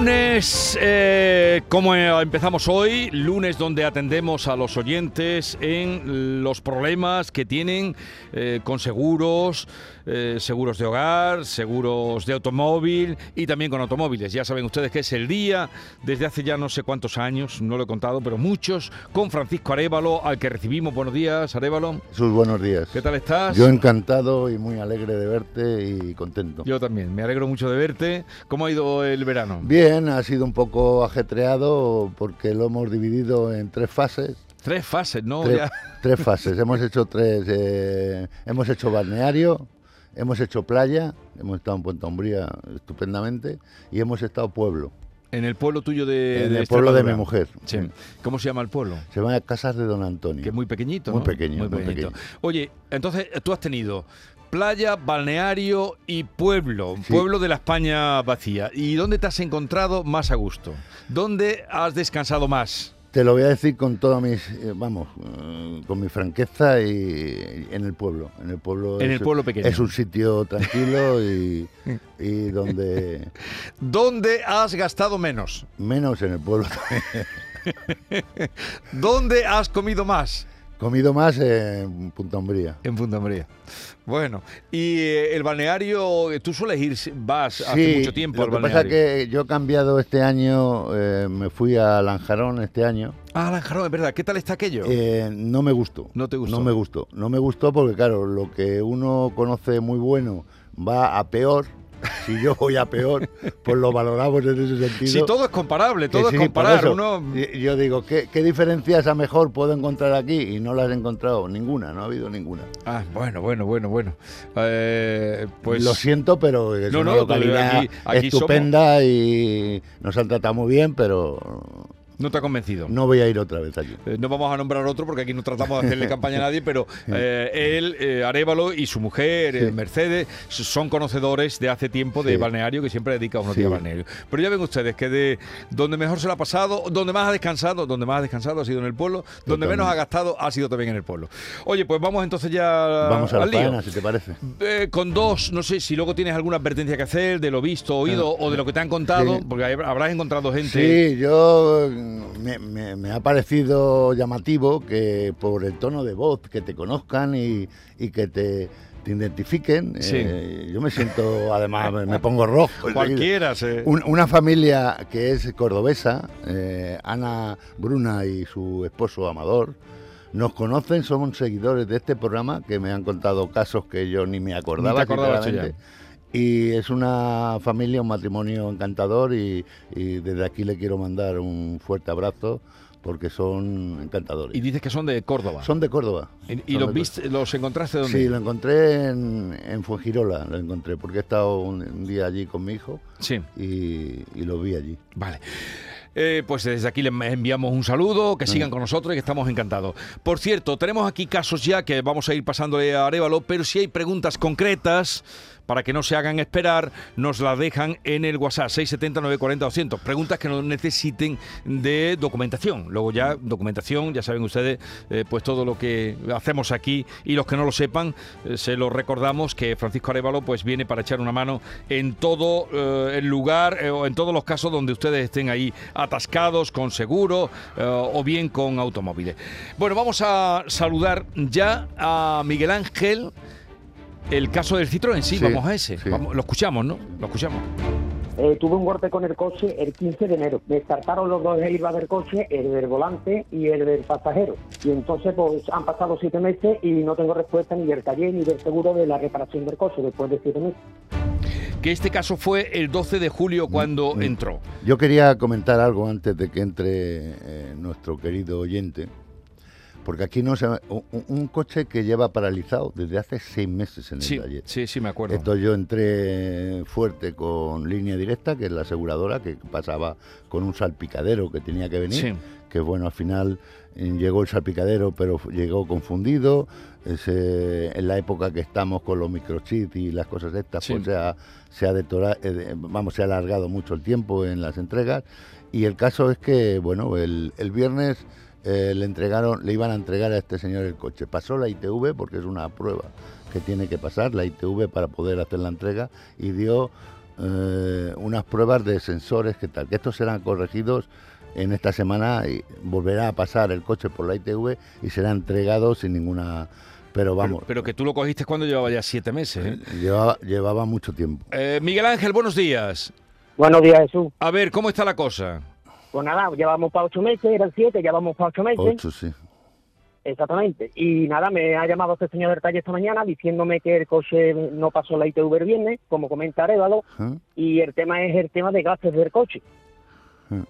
Lunes, eh, como empezamos hoy, lunes donde atendemos a los oyentes en los problemas que tienen eh, con seguros, eh, seguros de hogar, seguros de automóvil y también con automóviles. Ya saben ustedes que es el día, desde hace ya no sé cuántos años, no lo he contado, pero muchos, con Francisco Arevalo, al que recibimos. Buenos días, Arevalo. Sus buenos días. ¿Qué tal estás? Yo encantado y muy alegre de verte y contento. Yo también, me alegro mucho de verte. ¿Cómo ha ido el verano? Bien, ha sido un poco ajetreado porque lo hemos dividido en tres fases. Tres fases, ¿no? Tres, Ya. tres fases. hemos hecho tres. eh, hemos hecho balneario, hemos hecho playa, hemos estado en Puente Umbría estupendamente y hemos estado pueblo. En el pueblo tuyo de... en de el pueblo de mi mujer. Sí. ¿Cómo se llama el pueblo? Se llama Casas de Don Antonio. Que es muy pequeñito. Muy ¿no? pequeño, muy pequeño. Oye, entonces tú has tenido playa, balneario y pueblo, Sí. pueblo de la España vacía. ¿Y dónde te has encontrado más a gusto? ¿Dónde has descansado más? Te lo voy a decir con toda mis, eh, vamos, eh, con mi franqueza y, y en el pueblo. En el pueblo. En es- el pueblo pequeño. Es un sitio tranquilo y, y donde ¿Dónde has gastado menos? menos en el pueblo. ¿Dónde has comido más? Comido más en Punta Umbría. En Punta María. Bueno, y eh, el balneario, tú sueles ir, vas hace mucho tiempo lo al que balneario. pasa es que yo he cambiado este año, eh, me fui a Lanjarón este año. Ah, Lanjarón, es verdad. ¿Qué tal está aquello? Eh, no me gustó. ¿No te gustó? No me gustó. No me gustó porque, claro, lo que uno conoce muy bueno va a peor. Si yo voy a peor, pues lo valoramos en ese sentido. Si todo es comparable, todo sí, es comparar. Uno... Yo digo, ¿qué, ¿qué diferencias a mejor puedo encontrar aquí? Y no las he encontrado ninguna, no ha habido ninguna. Ah, bueno, bueno, bueno, bueno. Eh, pues Lo siento, pero es No, una no, localidad aquí- aquí estupenda y nos han tratado muy bien, pero no te ha convencido. no voy a ir otra vez allí. Eh, No vamos a nombrar otro porque aquí no tratamos de hacerle campaña a nadie, pero eh, él, eh, Arevalo y su mujer, eh, Sí. Mercedes, son conocedores de hace tiempo de Sí. balneario que siempre dedica unos Sí. días a balneario. Pero ya ven ustedes que de donde mejor se lo ha pasado, donde más ha descansado, donde más ha descansado ha sido en el pueblo, donde menos ha gastado ha sido también en el pueblo. Oye, pues vamos entonces ya Vamos a la al lío. si te parece. Eh, con dos, no sé si luego tienes alguna advertencia que hacer de lo visto, oído o de lo que te han contado, porque habrás encontrado gente. Sí, yo me, me- me ha parecido llamativo que por el tono de voz, que te conozcan y, y que te, te identifiquen. Sí. eh, yo me siento, además, me- me pongo rojo. Cualquiera se. Un- una familia que es cordobesa, eh, Ana Bruna y su esposo Amador, nos conocen, son seguidores de este programa que me han contado casos que yo ni me acordaba. Ni te sinceramente. Y es una familia, un matrimonio encantador y, y desde aquí le quiero mandar un fuerte abrazo porque son encantadores. Y dices que son de Córdoba. son de Córdoba. ¿Y, los viste, los encontraste dónde? Sí, lo encontré en, en Fuengirola, lo encontré porque he estado un, un día allí con mi hijo Sí, y, y lo vi allí. vale. Eh, pues desde aquí les enviamos un saludo, que sigan con nosotros y que estamos encantados. Por cierto, tenemos aquí casos ya que vamos a ir pasándole a Arevalo, pero si hay preguntas concretas, para que no se hagan esperar, nos las dejan en el WhatsApp 670 940 200. Preguntas que no necesiten de documentación. Luego ya, documentación, ya saben ustedes, eh, pues todo lo que hacemos aquí y los que no lo sepan, eh, se lo recordamos que Francisco Arevalo pues viene para echar una mano en todo eh, el lugar o en todos los casos donde ustedes estén ahí atascados con seguro o bien con automóviles. Bueno, vamos a saludar ya a Miguel Ángel. El caso del Citroën, sí, Sí, vamos a ese. sí. Vamos- lo escuchamos, ¿no? Lo escuchamos. Eh, tuve un golpe con el coche el 15 de enero. Me startaron los dos airbags del coche, el del volante y el del pasajero. Y entonces pues han pasado siete meses y no tengo respuesta ni del taller ni del seguro de la reparación del coche después de siete meses. Que este caso fue el 12 de julio cuando Mm. entró. Yo quería comentar algo antes de que entre eh, nuestro querido oyente, Porque aquí no se... Un, un coche que lleva paralizado desde hace seis meses en el Sí, taller. sí, sí, me acuerdo. Esto yo entré fuerte con línea directa, que es la aseguradora, que pasaba con un salpicadero que tenía que venir. Sí. Que bueno, al final eh, llegó el salpicadero, pero llegó confundido. Ese- en la época que estamos con los microchips y las cosas estas, Sí. pues se ha, se ha detora- eh, vamos, se ha alargado mucho el tiempo en las entregas. Y el caso es que, bueno, el, el viernes eh, le entregaron, le iban a entregar a este señor el coche. Pasó la ITV porque es una prueba que tiene que pasar la ITV para poder hacer la entrega y dio eh, unas pruebas de sensores que tal, que estos serán corregidos en esta semana y volverá a pasar el coche por la ITV y será entregado sin ninguna pero vamos Pero, pero que tú lo cogiste cuando llevaba ya siete meses. ¿eh? llevaba, llevaba mucho tiempo Eh, Miguel Ángel, buenos días. Buenos días, Jesús. A ver, ¿cómo está la cosa? Pues nada, llevamos para ocho meses, eran siete, ya vamos para ocho meses. ocho sí Exactamente. Y nada, me ha llamado este señor del taller esta mañana diciéndome que el coche no pasó la ITV el viernes, como comenta Arevalo, ¿Eh? y el tema es el tema de gases del coche. Mm.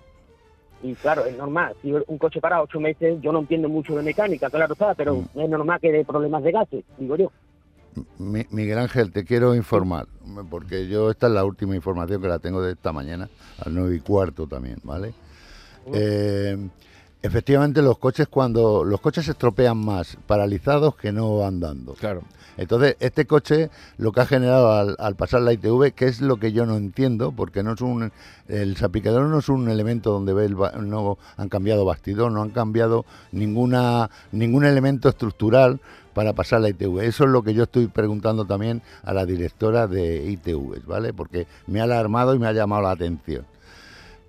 Y claro, es normal, si un coche para ocho meses, yo no entiendo mucho de mecánica, claro está, pero Mm. es normal que dé problemas de gases, digo yo. Mi- Miguel Ángel, te quiero informar, porque yo esta es la última información que la tengo de esta mañana, a las nueve y cuarto también, ¿vale? Eh, efectivamente, los coches cuando los coches se estropean más paralizados que no andando. Claro. Entonces, este coche lo que ha generado al, al pasar la ITV, que es lo que yo no entiendo, porque no es un el salpicadero no es un elemento donde ve el no han cambiado bastidor, no han cambiado ninguna ningún elemento estructural para pasar la ITV. Eso es lo que yo estoy preguntando también a la directora de ITV, ¿vale? Porque me ha alarmado y me ha llamado la atención.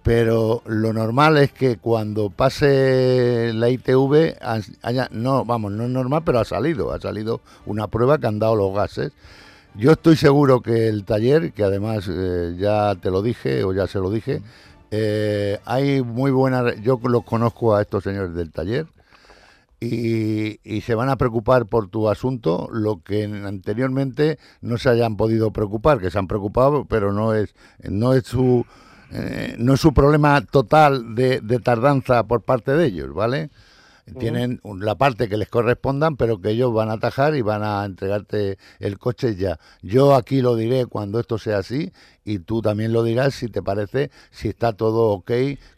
Pero lo normal es que cuando pase la ITV haya, no, vamos, no es normal, pero ha salido, ha salido una prueba que han dado los gases. Yo estoy seguro que el taller, que además eh, ya te lo dije o ya se lo dije, eh, hay muy buena, yo los conozco a estos señores del taller y, y se van a preocupar por tu asunto, lo que anteriormente no se hayan podido preocupar, que se han preocupado, pero no es, no es su eh, no es su problema total de tardanza por parte de ellos, ¿vale? Tienen un- la parte que les correspondan, pero que ellos van a atajar y van a entregarte el coche ya. Yo aquí lo diré cuando esto sea así y tú también lo dirás si te parece, si está todo ok,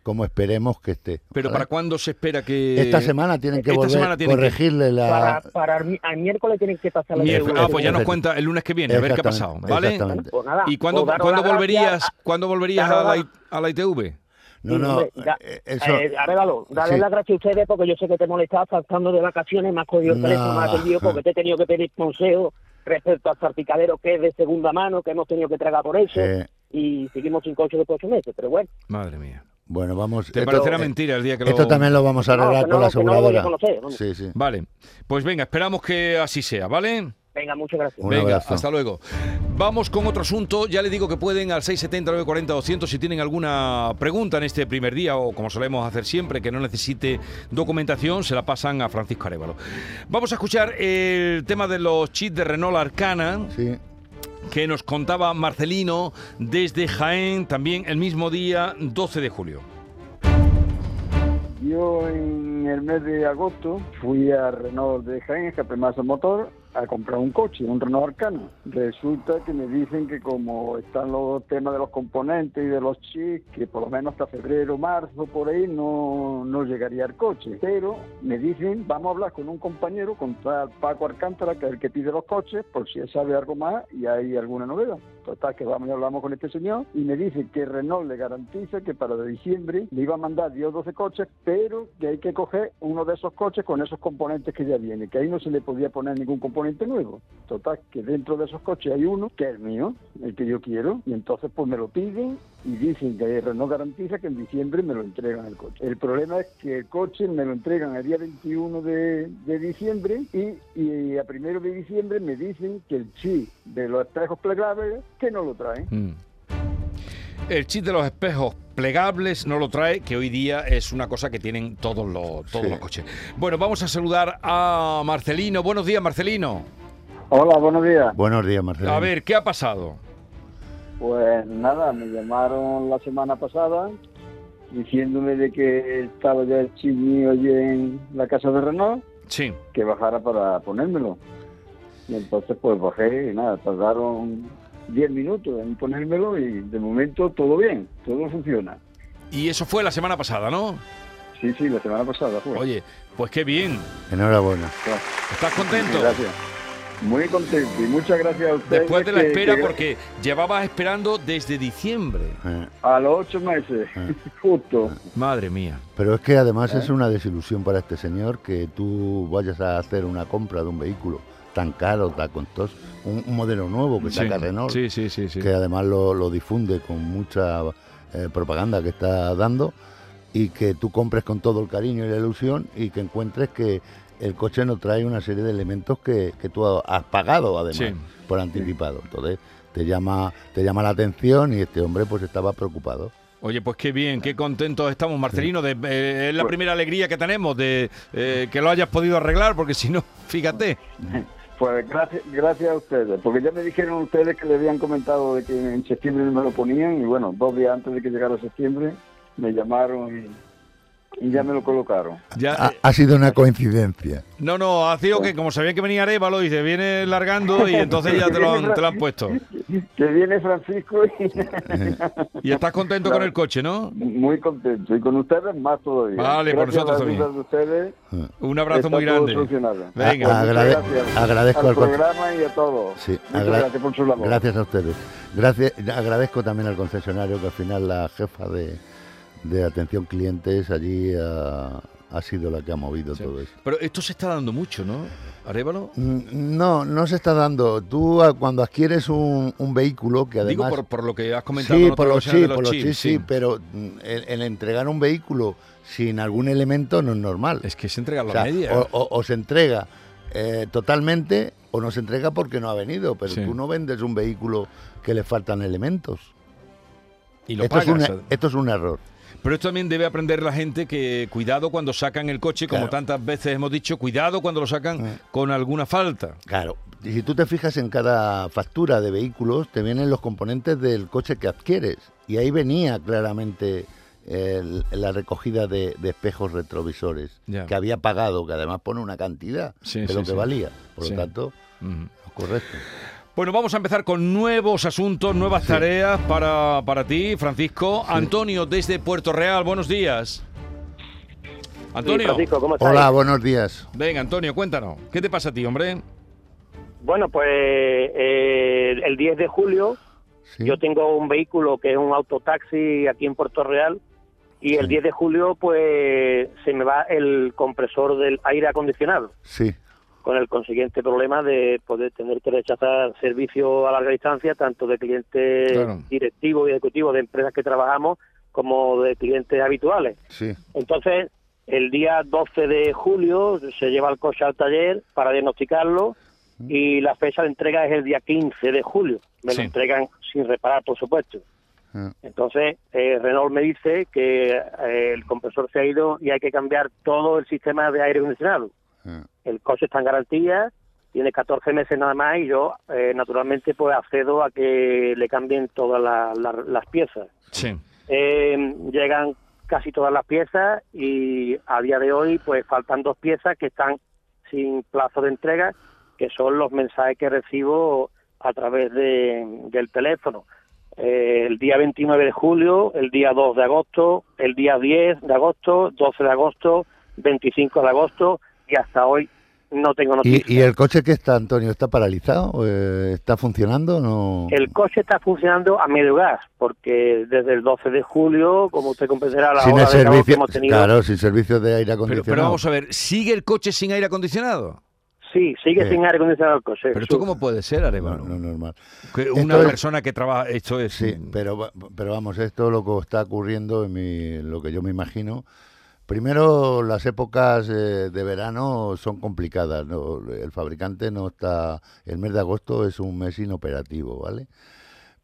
como esperemos que esté. Pero ¿vale? ¿para cuándo se espera que...? Esta semana tienen que Esta volver a que- corregirle la... Para, para el, mi- al miércoles tienen que pasar la Miércoles. Ah, pues ya nos cuenta el lunes que viene, a ver qué ha pasado, ¿vale? exactamente. Pues nada, ¿Y cuándo, pues ¿cuándo volverías. ¿cuándo volverías a la, a la ITV? No, Sí, no, hombre, da- eh, eso... Eh, Arévalo, dale Sí. las gracias a ustedes porque yo sé que te molestabas faltando de vacaciones, me has cogido el No. teléfono, me has atendido porque te he tenido que pedir consejo respecto al salpicadero que es de segunda mano, que hemos tenido que tragar por eso eh, y seguimos sin coche después de ocho meses, pero bueno. Madre mía. bueno, vamos... Te esto- parecerá eh, mentira el día que Esto lo... también lo vamos a No, arreglar que con no, la no lo voy a aseguradora. conocer, vamos. sí, sí. Vale, pues venga, esperamos que así sea, ¿vale? Venga, muchas gracias. Un Venga, abrazo. hasta luego. Vamos con otro asunto. Ya le digo que pueden al 670 940 200 si tienen alguna pregunta en este primer día o como solemos hacer siempre, que no necesite documentación, se la pasan a Francisco Arevalo. Vamos a escuchar el tema de los chips de Renault Arcana Sí. que nos contaba Marcelino desde Jaén, también el mismo día 12 de julio. Yo en el mes de agosto fui a Renault de Jaén, Escape Masa Motor, a comprar un coche, un Renault Arcana. Resulta que me dicen que como están los temas de los componentes y de los chips, que por lo menos hasta febrero, marzo, por ahí, no, no llegaría el coche. Pero me dicen, vamos a hablar con un compañero, con tal Paco Alcántara, que es el que pide los coches, por si él sabe algo más y hay alguna novedad. Total, que vamos y hablamos con este señor y me dice que Renault le garantiza que para diciembre le iba a mandar 10 o 12 coches, pero que hay que coger uno de esos coches con esos componentes que ya viene, que ahí no se le podía poner ningún componente nuevo. Total, que dentro de esos coches hay uno que es mío, el que yo quiero, y entonces pues me lo piden y dicen que Renault garantiza que en diciembre me lo entregan el coche. El problema es que el coche me lo entregan el día 21 de, de diciembre y, y a primero de diciembre me dicen que el chip de los espejos plegables que no lo traen. Mm. El chip de los espejos plegables no lo trae, que hoy día es una cosa que tienen todos los, todos Sí. los coches. Bueno, vamos a saludar a Marcelino. Buenos días, Marcelino. Hola, buenos días. Buenos días, Marcelo. A ver, ¿qué ha pasado? Pues nada, me llamaron la semana pasada diciéndome de que estaba ya el chip mío allí en la casa de Renault Sí. que bajara para ponérmelo. Y entonces pues bajé y nada, tardaron 10 minutos en ponérmelo y de momento todo bien, todo funciona. Y eso fue la semana pasada, ¿no? Sí, sí, la semana pasada fue. Oye, pues qué bien. Enhorabuena. ¿Estás contento? Gracias. Muy contento y muchas gracias a ustedes. Después de la que- espera, que- porque llevabas esperando desde diciembre. Eh, A los ocho meses, justo. Madre mía. Pero es que además es una desilusión para este señor que tú vayas a hacer una compra de un vehículo tan caro, tan costoso, un, un modelo nuevo que Sí, saca Renault, sí, sí, sí, sí. que además lo, lo difunde con mucha eh, propaganda que está dando y que tú compres con todo el cariño y la ilusión y que encuentres que el coche no trae una serie de elementos que, que tú has pagado además Sí. por anticipado. Entonces te llama, te llama la atención y este hombre pues estaba preocupado. Oye, pues qué bien, qué contentos estamos, Marcelino. De, eh, es la Pues- primera alegría que tenemos de eh, que lo hayas podido arreglar, porque si no, fíjate. Pues gracias, gracias a ustedes, porque ya me dijeron ustedes que le habían comentado de que en septiembre me lo ponían y bueno, dos días antes de que llegara septiembre me llamaron y, y ya me lo colocaron. Ya, Ha, eh, ha sido una coincidencia. no, no, ha sido que como sabía que venía Arevalo se viene largando y entonces ya te lo han, te lo han puesto. Que viene Francisco y Y estás contento con el coche, ¿no? muy contento y con ustedes más todavía. Vale, por gracias nosotros a la también. ustedes. Un abrazo muy grande. Venga. A- agrade- Muchas gracias agradezco al programa y a todos. Sí, gracias por su labor. Gracias a ustedes. Gracias, agradezco también al concesionario que al final la jefa de, de atención clientes allí ha, ha sido la que ha movido todo eso. Pero esto se está dando mucho, ¿no? Arevalo. Mm, No, no se está dando. Tú a- cuando adquieres un, un vehículo que Digo además... por, por lo que has comentado sí, por los, sí, de los por los chips, chips, sí, pero mm, el, el entregar un vehículo sin algún elemento no es normal. Es que se entrega la O sea, media. o, o- o se entrega eh, totalmente o no se entrega porque no ha venido, pero Sí. tú no vendes un vehículo que le faltan elementos. y lo Esto es, un, esto es un error. Pero esto también debe aprender la gente que cuidado cuando sacan el coche, como Claro. tantas veces hemos dicho, cuidado cuando lo sacan Mm. con alguna falta. Claro. Y si tú te fijas en cada factura de vehículos, te vienen los componentes del coche que adquieres. Y ahí venía claramente el- la recogida de, de espejos retrovisores Ya. que había pagado, que además pone una cantidad Sí, de sí, lo que sí. valía. Por lo tanto, correcto. Bueno, vamos a empezar con nuevos asuntos, nuevas tareas para, para ti, Francisco. Antonio, desde Puerto Real, buenos días. Antonio, Francisco, ¿cómo estás? Hola, buenos días. venga, Antonio, cuéntanos. ¿Qué te pasa a ti, hombre? Bueno, pues eh, el 10 de julio Sí. yo tengo un vehículo que es un autotaxi aquí en Puerto Real y el Sí. 10 de julio pues se me va el compresor del aire acondicionado Sí, con el consiguiente problema de poder tener que rechazar servicio a larga distancia tanto de clientes Claro. directivos y ejecutivos de empresas que trabajamos como de clientes habituales. sí. Entonces, el día 12 de julio se lleva el coche al taller para diagnosticarlo y la fecha de entrega es el día 15 de julio. Me Sí. lo entregan sin reparar, por supuesto. Ah, Entonces, eh, Renault me dice que eh, el compresor se ha ido y hay que cambiar todo el sistema de aire acondicionado. El coche está en garantía, tiene 14 meses nada más y yo, eh, naturalmente, pues accedo a que le cambien todas la- la- las piezas. Sí. Eh, llegan casi todas las piezas y a día de hoy pues faltan dos piezas que están sin plazo de entrega, que son los mensajes que recibo a través de, del teléfono. Eh, el día 29 de julio, el día 2 de agosto, el día 10 de agosto, 12 de agosto, 25 de agosto y hasta hoy no tengo noticias. ¿Y, y el coche que está, Antonio, está paralizado? Eh, ¿Está funcionando? No. El coche está funcionando a medio gas, porque desde el 12 de julio, como usted comprenderá, a la sin hora el de calor que servicio, hemos tenido, claro, sin servicio de aire Pero, acondicionado. pero vamos a ver, ¿sigue el coche sin aire acondicionado? sí, sigue Sí. sin aire acondicionado el coche. Pero esto cómo puede ser, no, Arevalo? no, normal. Que Esto una es- persona que trabaja, esto es... Sí, pero, va- pero vamos, esto lo que está ocurriendo en mi, lo que yo me imagino. Primero, las épocas eh, de verano son complicadas. ¿no? El fabricante no está. El mes de agosto es un mes inoperativo, ¿vale?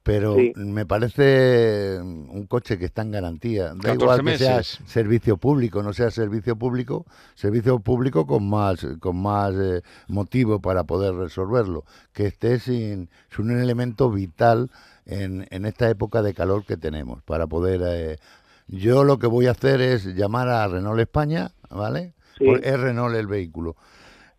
Pero Sí. me parece un coche que está en garantía. Da 14 igual que sea servicio público, no sea servicio público, servicio público con más, con más eh, motivo para poder resolverlo. Que esté sin, sin un elemento vital en, en esta época de calor que tenemos para poder... eh, yo lo que voy a hacer es llamar a Renault España, ¿vale? Sí. Es Renault el vehículo.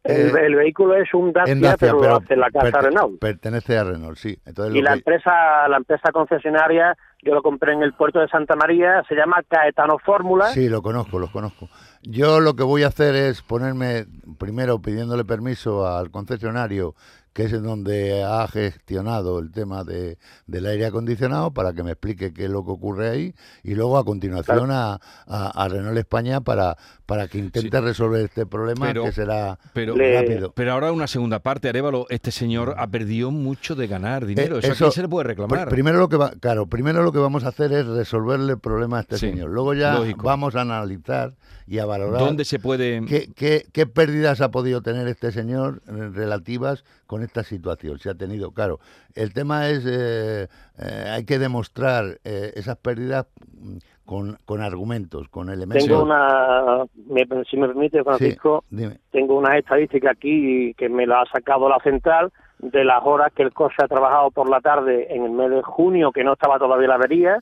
El, Eh, el vehículo es un Dacia, pero, hace la casa Renault. Pertenece a Renault, sí. Entonces, Y lo la que- empresa, la empresa concesionaria, yo lo compré en el puerto de Santa María, se llama Caetano Fórmula. Sí, lo conozco, los conozco. Yo lo que voy a hacer es ponerme, primero pidiéndole permiso al concesionario, que es en donde ha gestionado el tema de, del aire acondicionado, para que me explique qué es lo que ocurre ahí, y luego a continuación a, a- a Renault España para, para que intente resolver este problema, Pero- que será Pero, rápido. pero ahora una segunda parte, Arevalo, este señor ha perdido mucho de ganar dinero. Eh, ¿Eso, a eso- quién se le puede reclamar? Pr- Primero lo que va, claro, primero lo que vamos a hacer es resolverle el problema a este Sí, señor. Luego ya lógico. vamos a analizar y a valorar ¿Dónde se puede...? ¿Qué, qué, qué pérdidas ha podido tener este señor eh, relativas con esta situación? Se ha tenido, claro. El tema es, eh, eh, hay que demostrar eh, esas pérdidas mm, con, con argumentos, con elementos. Tengo una, me- si me permite, Francisco, Sí, tengo unas estadísticas aquí que me la ha sacado la central de las horas que el coche ha trabajado por la tarde en el mes de junio, que no estaba todavía la avería,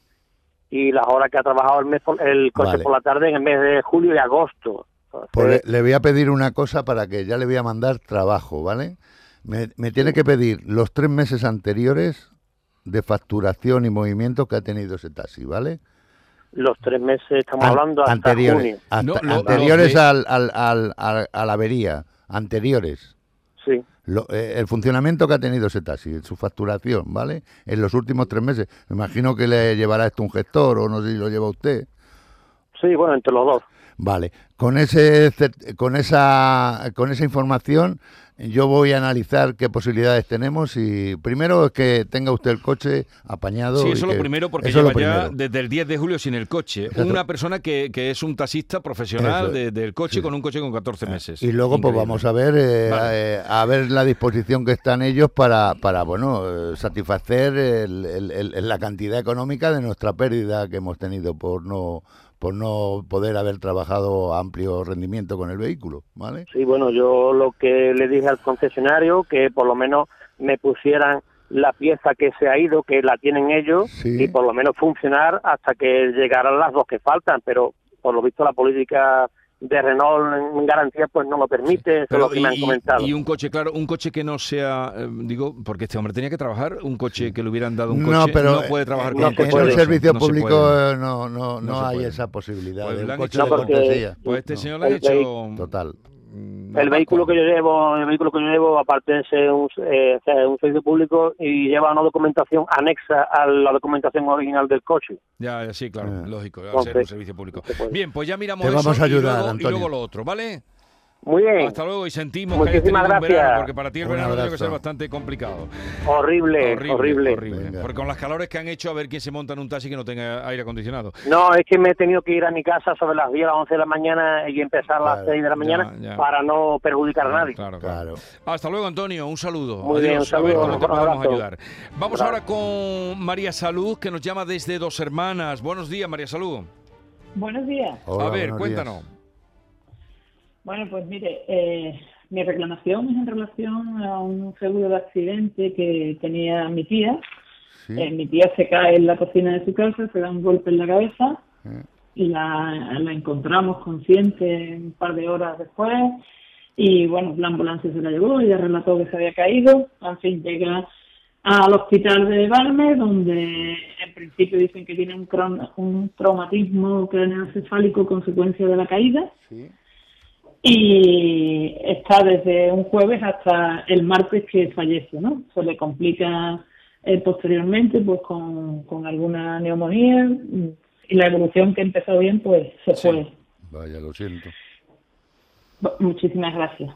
y las horas que ha trabajado el, mes el coche Vale. por la tarde en el mes de julio y agosto. Entonces, Pues le, le voy a pedir una cosa para que ya le voy a mandar trabajo, ¿vale? Me, me tiene que pedir los tres meses anteriores de facturación y movimiento que ha tenido ese taxi, ¿vale? los tres meses, estamos An- hablando hasta anteriores, junio. hasta- No, lo- anteriores al, al- al- al- a la avería, anteriores. Sí. Lo- eh, el funcionamiento que ha tenido ese taxi, su facturación, ¿vale? En los últimos tres meses. Me imagino que le llevará esto un gestor o no sé si lo lleva usted. Sí, bueno, entre los dos. Vale, con ese con esa con esa información yo voy a analizar qué posibilidades tenemos y primero es que tenga usted el coche apañado. Sí, eso es lo primero, porque lleva ya desde el 10 de julio sin el coche. Exacto. Una persona que, que es un taxista profesional de- del coche sí. con un coche con 14 meses. Y luego pues vamos a ver eh, Vale. eh, a ver la disposición que están ellos para para bueno eh, satisfacer el- el- el- la cantidad económica de nuestra pérdida que hemos tenido por no por no poder haber trabajado a amplio rendimiento con el vehículo, ¿vale? Sí, bueno, yo lo que le dije al concesionario, que por lo menos me pusieran la pieza que se ha ido, que la tienen ellos, Sí. y por lo menos funcionar hasta que llegaran las dos que faltan, pero por lo visto la política de Renault en garantía pues no lo permite, eso es lo que me han y- comentado. y un coche, claro, un coche que no sea, eh, digo, porque este hombre tenía que trabajar, un coche que le hubieran dado un coche, no, pero no puede trabajar en, con no en esos, servicio no público eh, no, no, no, hay puede. esa posibilidad Pues de le un han coche hecho- de No, porque- cortesía. Pues este No, señor le ha El hecho... Total. Mm, el vehículo que yo llevo, el vehículo que yo llevo, aparte de ser un, eh, un servicio público y lleva una documentación anexa a la documentación original del coche. Ya, sí, claro, Ah. lógico, al Entonces, ser un servicio público. Bien, pues ya miramos Te eso vamos a y ayudar, luego- y, Antonio. luego lo otro, ¿vale? Muy bien. Hasta luego y sentimos que hayas Muchísimas tenido un verano, gracias. porque para ti el verano tiene que ser bastante complicado. Horrible, horrible. Venga. Porque con las calores que han hecho, a ver quién se monta en un taxi que no tenga aire acondicionado. No, es que me he tenido que ir a mi casa sobre las 10 a las 11 de la mañana y empezar a las Claro. 6 de la mañana Ya, ya. para no perjudicar a nadie. Claro, claro. Claro. Hasta luego, Antonio. Un saludo. Muy bien, un A ver saludo, cómo te un podemos ayudar. Vamos Gracias. ahora con María Salud, que nos llama desde Dos Hermanas. Buenos días, María Salud. Buenos días. Hola, a ver, cuéntanos. días. Bueno, pues mire, eh, mi reclamación es en relación a un seguro de accidente que tenía mi tía. Sí. Eh, mi tía se cae en la cocina de su casa, se da un golpe en la cabeza y la, la encontramos consciente un par de horas después. Y bueno, la ambulancia se la llevó, ella relató que se había caído. En fin, llega al hospital de Balme, donde en principio dicen que tiene un, un traumatismo craneoencefálico consecuencia de la caída. sí. Y está desde un jueves hasta el martes que fallece, ¿no? Se le complica eh, posteriormente pues con, con alguna neumonía y la evolución que empezó bien pues se Sí. fue. Vaya, lo siento. Muchísimas gracias.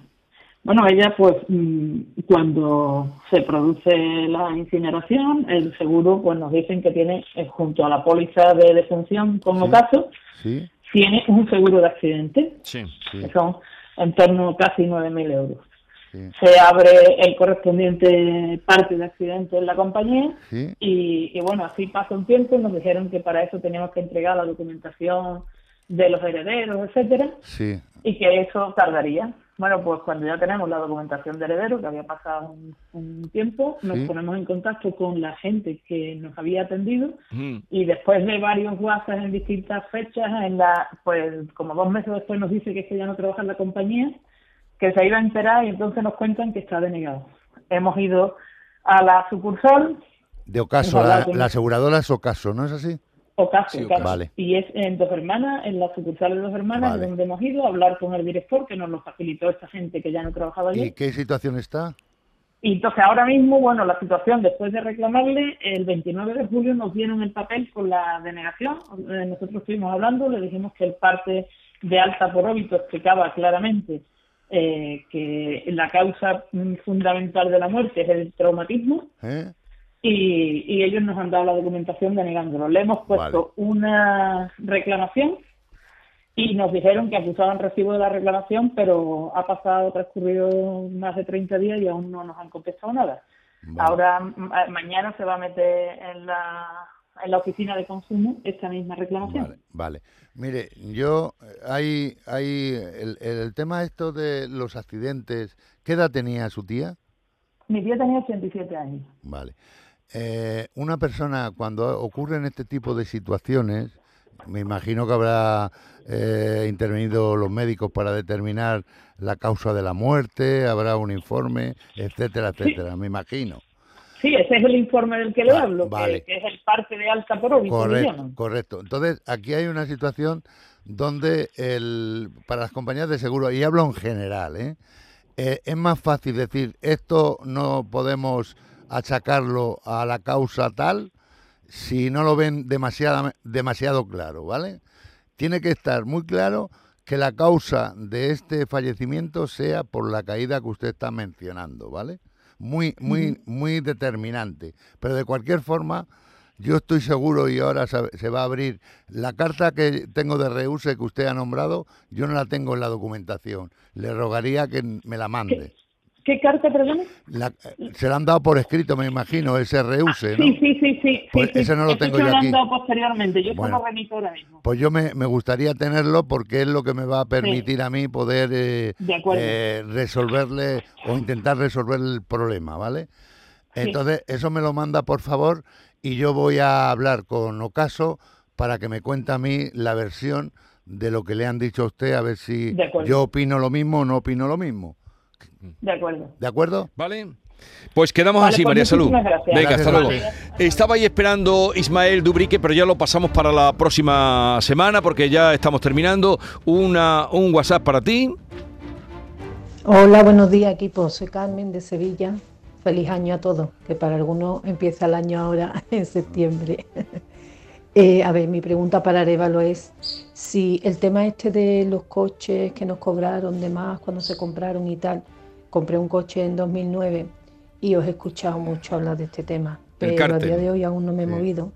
Bueno, ella pues mm, cuando se produce la incineración, el seguro pues nos dicen que tiene eh, junto a la póliza de defunción como Sí. caso, Sí, tiene un seguro de accidente, Sí. sí, que son en torno a casi 9.000 euros. sí, se abre el correspondiente parte de accidente en la compañía y bueno, así pasa un tiempo, nos dijeron que para eso teníamos que entregar la documentación de los herederos, etcétera, Sí. y que eso tardaría. Bueno, pues cuando ya tenemos la documentación de heredero, que había pasado un, un tiempo, nos Sí. ponemos en contacto con la gente que nos había atendido Mm. y después de varios WhatsApp en distintas fechas, en la, pues como dos meses después nos dice que es que ya no trabaja en la compañía, que se iba a enterar y entonces nos cuentan que está denegado. Hemos ido a la sucursal, De Ocaso, la, la aseguradora es Ocaso, ¿no es así? Ocaso, Sí, Ocaso. Vale. y es en Dos Hermanas, en la sucursal de Dos Hermanas, Vale. donde hemos ido a hablar con el director, que nos lo facilitó esta gente que ya no trabajaba allí. ¿Y qué situación está? Y entonces ahora mismo, bueno, la situación, después de reclamarle, el 29 de julio nos dieron el papel con la denegación. Eh, Nosotros estuvimos hablando, le dijimos que el parte de alta por óbito explicaba claramente eh, que la causa mm, fundamental de la muerte es el traumatismo ¿Eh? Y, y ellos nos han dado la documentación denegándolo. Le hemos puesto una reclamación y nos dijeron que acusaban recibo de la reclamación, pero ha pasado, transcurrido más de 30 días y aún no nos han contestado nada. Vale. Ahora, ma- mañana se va a meter en la, en la oficina de consumo esta misma reclamación. Vale, vale. Mire, yo, hay, hay el, el tema esto de los accidentes, ¿qué edad tenía su tía? Mi tía tenía 87 años. Vale. Eh, una persona, cuando ocurren este tipo de situaciones, me imagino que habrá eh, intervenido los médicos para determinar la causa de la muerte, habrá un informe, etcétera, etcétera, me imagino. Sí, ese es el informe del que le hablo, que- vale. que, es el parte de alta por óbito. Correcto, correcto. Entonces, aquí hay una situación donde el, para las compañías de seguro, y hablo en general, ¿eh? Eh, es más fácil decir esto no podemos achacarlo a la causa tal si no lo ven demasiado, demasiado claro, ¿vale? Tiene que estar muy claro que la causa de este fallecimiento sea por la caída que usted está mencionando, ¿vale? Muy, muy, muy determinante. Pero de cualquier forma, yo estoy seguro y ahora se se va a abrir la carta que tengo de reuse que usted ha nombrado, yo no la tengo en la documentación. Le rogaría que me la mande. ¿Qué carta, perdón? La- se la han dado por escrito, me imagino, ese reuse, ¿no? Sí, sí, sí, sí. Pues sí, sí. ese no lo tengo se yo lo han aquí. dado posteriormente, yo Bueno. remito ahora mismo. Pues yo me, me gustaría tenerlo porque es lo que me va a permitir a mí poder eh, eh, resolverle o intentar resolver el problema, ¿vale? Entonces, eso me lo manda, por favor, y yo voy a hablar con Ocaso para que me cuente a mí la versión de lo que le han dicho a usted, a ver si yo opino lo mismo o no opino lo mismo. De acuerdo. ¿De acuerdo? ¿Vale? Pues quedamos Vale, así, pues María Salud. gracias. Venga, Gracias hasta luego. Estaba ahí esperando Ismael Dubrique, pero ya lo pasamos para la próxima semana porque ya estamos terminando. Una, un WhatsApp para ti. Hola, buenos días equipo. Soy Carmen de Sevilla. Feliz año a todos, que para algunos empieza el año ahora en septiembre. Eh, a ver, mi pregunta para Arevalo es si el tema este de los coches que nos cobraron de más cuando se compraron y tal, compré un coche en 2009 y os he escuchado mucho hablar de este tema, pero a día de hoy aún no me he Sí. movido.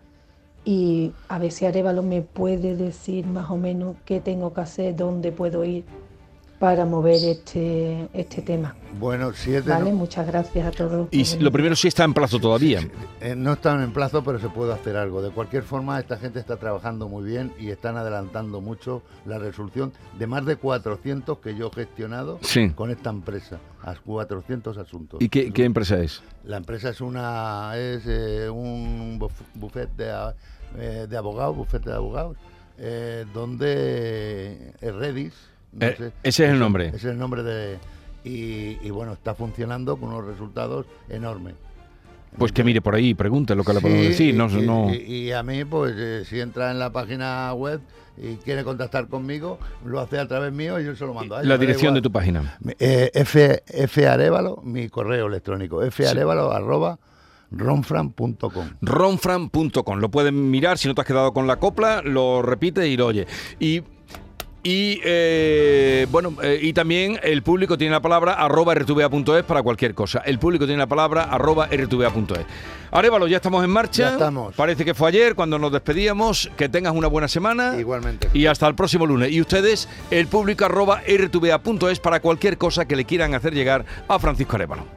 Y a ver si Arevalo me puede decir más o menos qué tengo que hacer, dónde puedo ir para mover este, este tema. Bueno, si es de Vale, no- muchas gracias a todos. Y si- lo primero sí está en plazo todavía. Eh, no están en plazo, pero se puede hacer algo. De cualquier forma, esta gente está trabajando muy bien y están adelantando mucho la resolución de más de 400 que yo he gestionado Sí. con esta empresa, a 400 asuntos. ¿Y qué, qué empresa es? La empresa es una es eh, un buf- buffet de, eh, de abogados, bufete de abogados, eh, donde es Redis. No Eh, sé, ese es el nombre. Ese es el nombre de... Y, y bueno, está funcionando con unos resultados enormes. Pues que mire por ahí, pregunte lo que le podemos Sí, decir. y, No, y- no. y- y a mí, pues, eh, si entra en la página web y quiere contactar conmigo, lo hace a través mío y yo se lo mando a ella, La dirección de tu página. Eh, F, F Arevalo, mi correo electrónico, farevalo arroba ronfran.com. ronfran.com. Lo pueden mirar si no te has quedado con la copla, lo repite y lo oye. Y. Y eh, bueno, eh, y también el público tiene la palabra arroba rtva.es para cualquier cosa. El público tiene la palabra arroba rtva.es. Arevalo, ya estamos en marcha. Ya estamos. Parece que fue ayer cuando nos despedíamos. Que tengas una buena semana. Igualmente. Y hasta el próximo lunes. Y ustedes, el público arroba rtva.es para cualquier cosa que le quieran hacer llegar a Francisco Arevalo.